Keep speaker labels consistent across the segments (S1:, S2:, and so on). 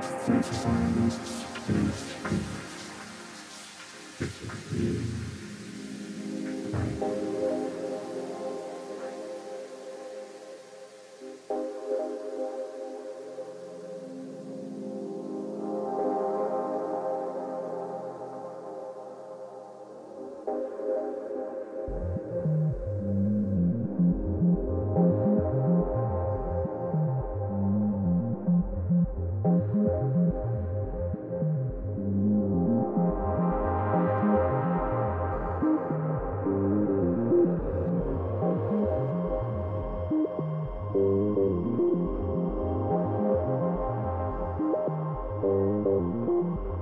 S1: Thank you. Thank you.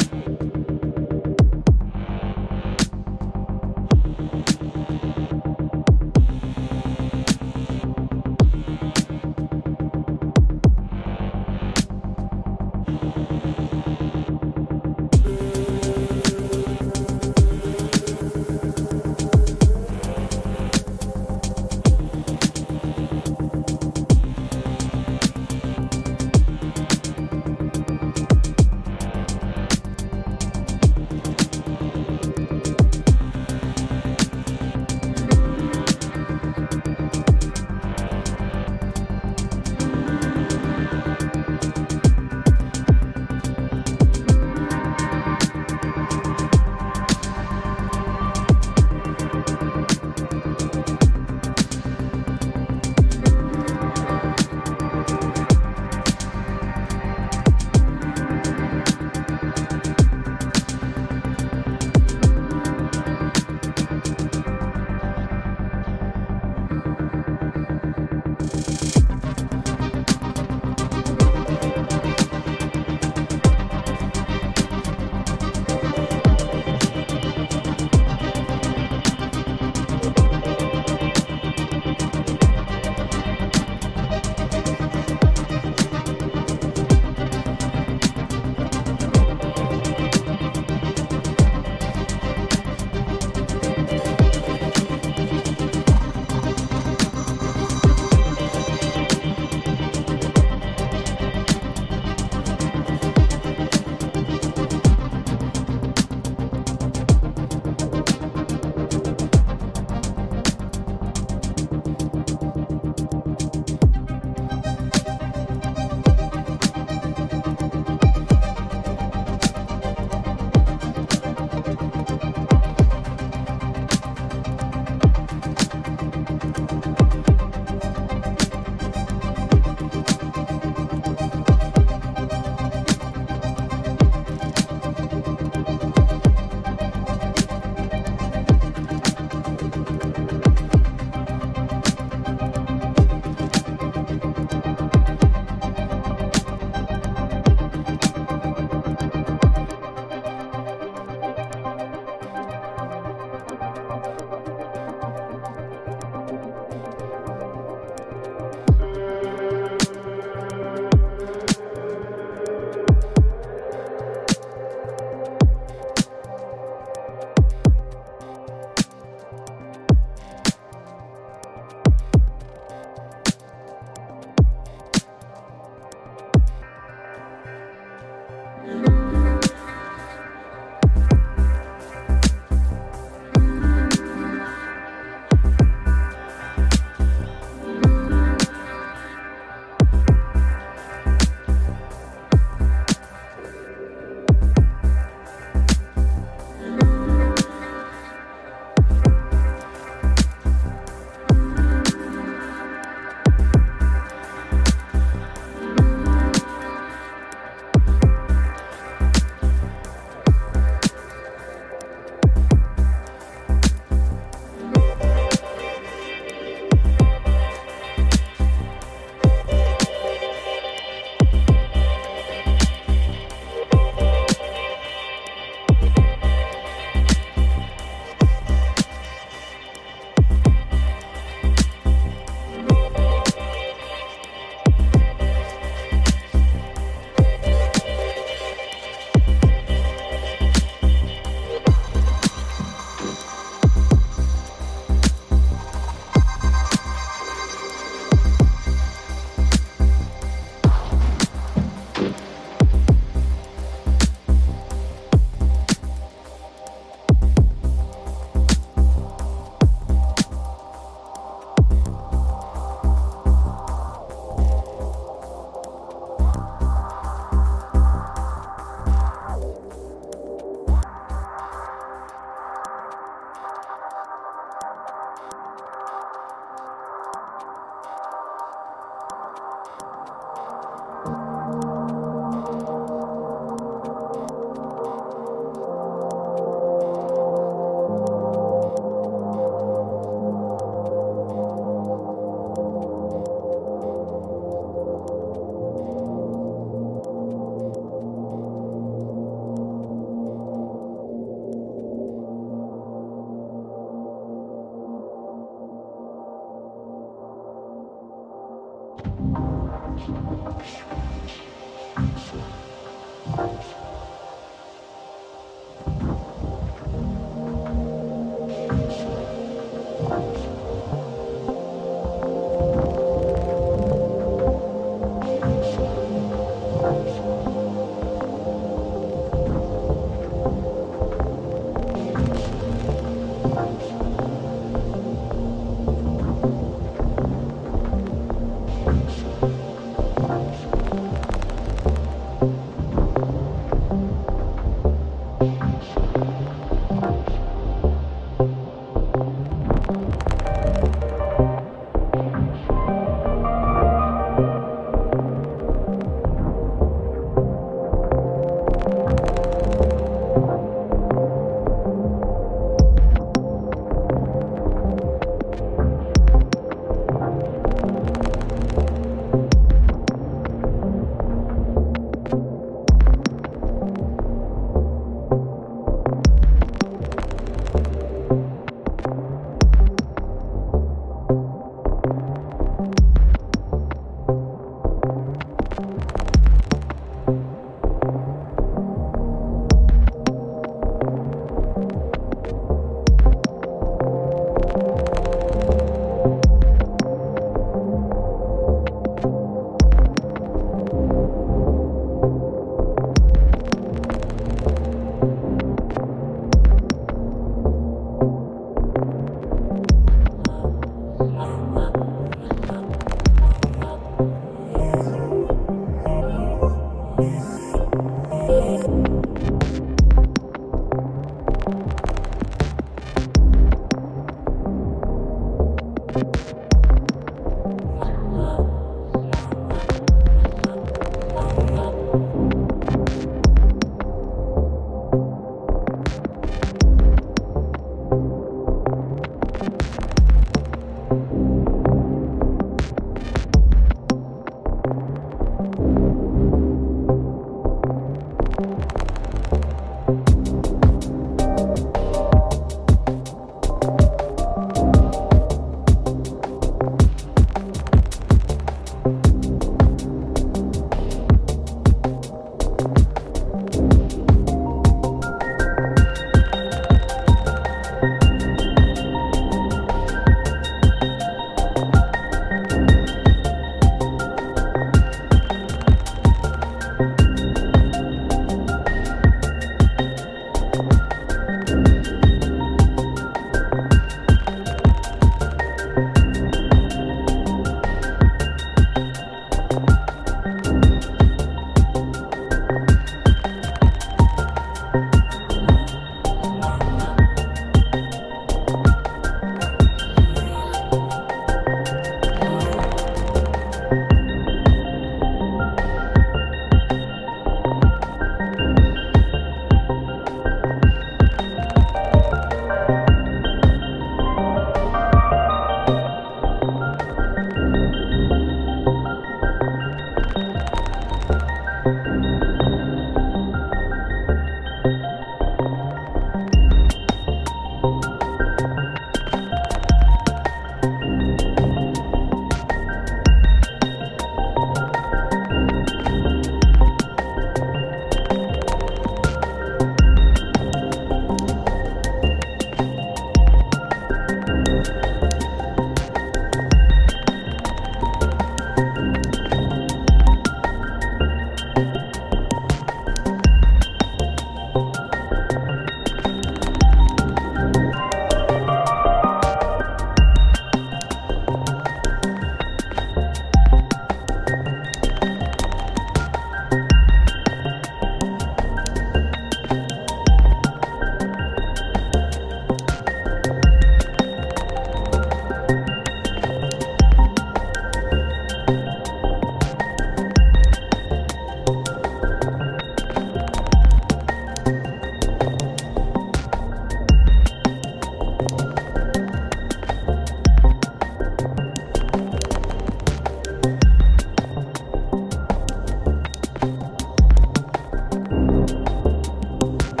S1: Thank you.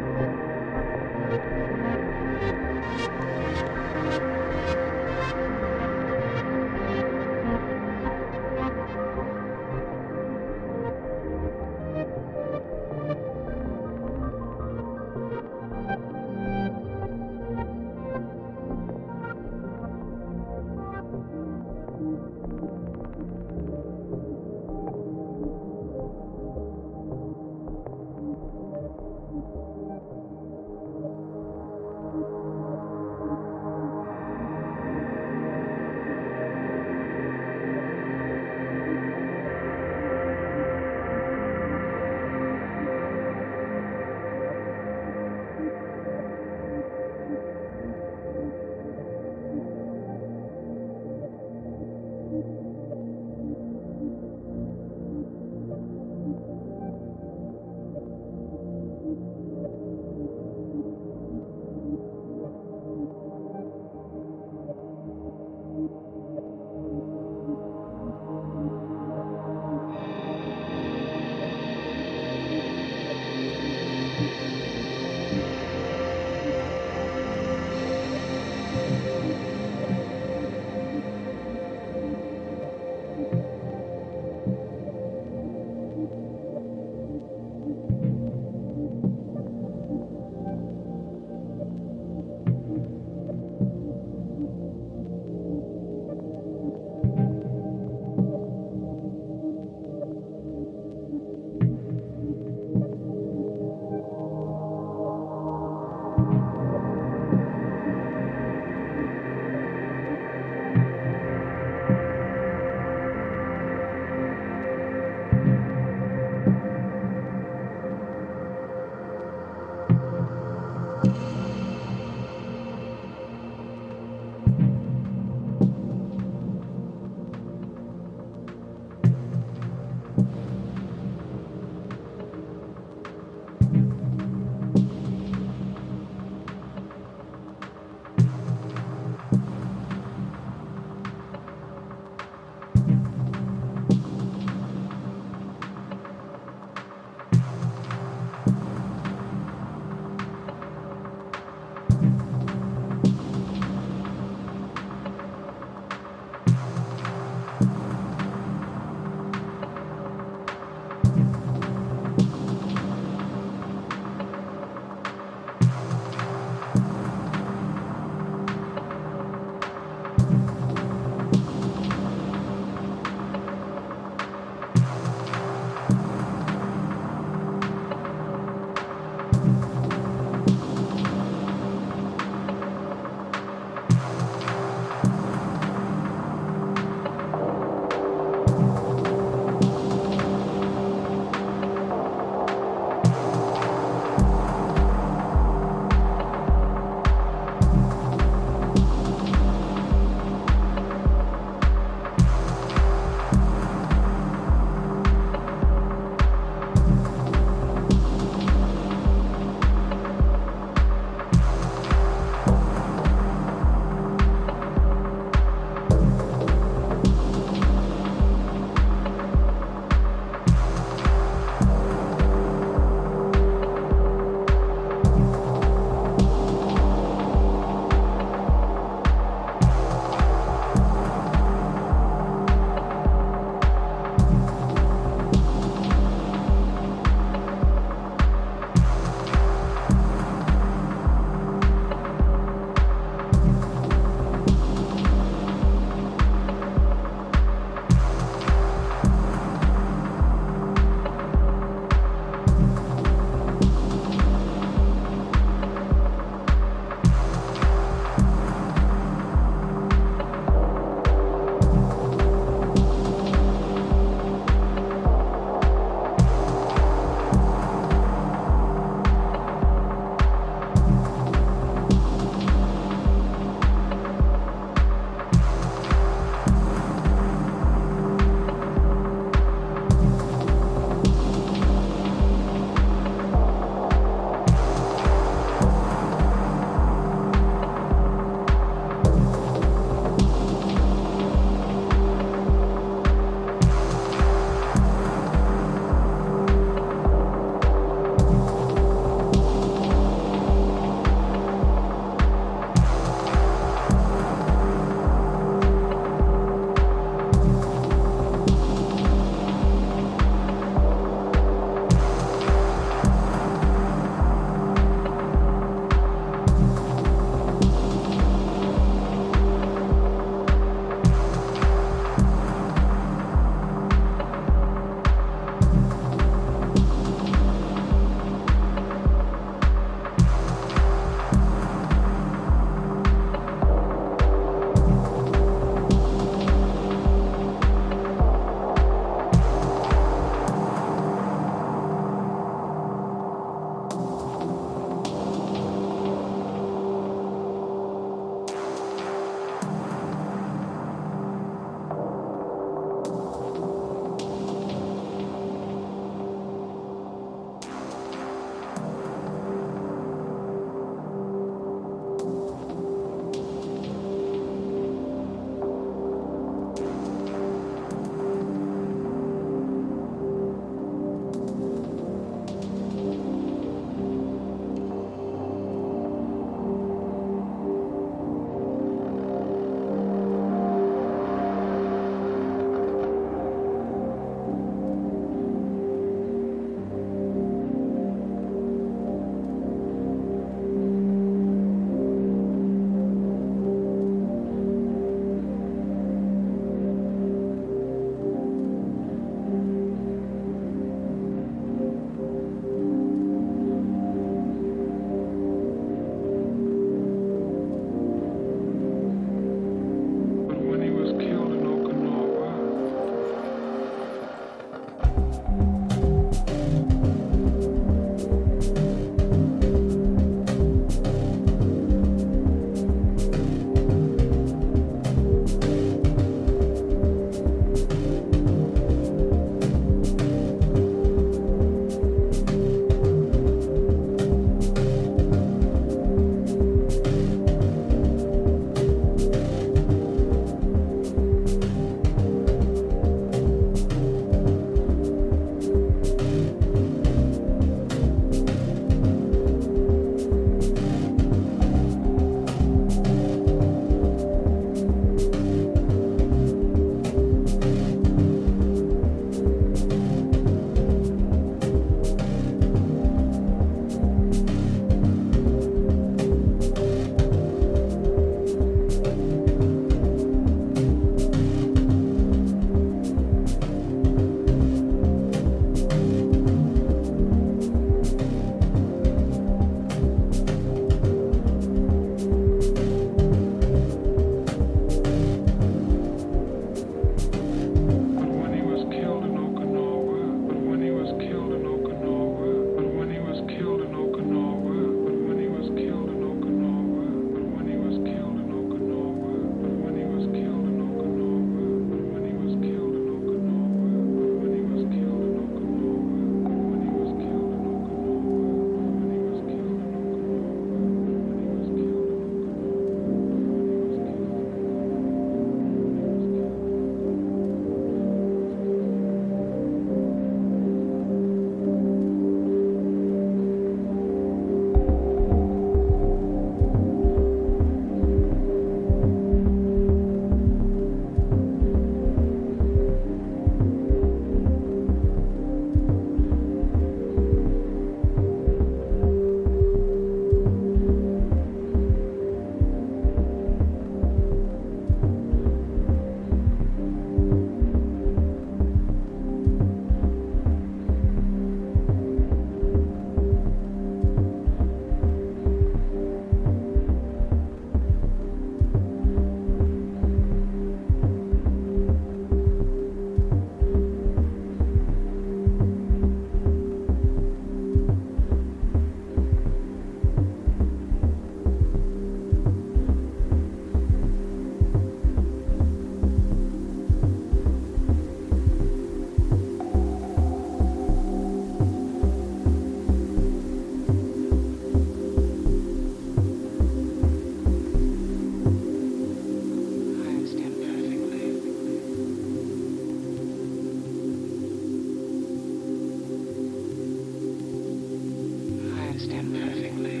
S1: fantastically.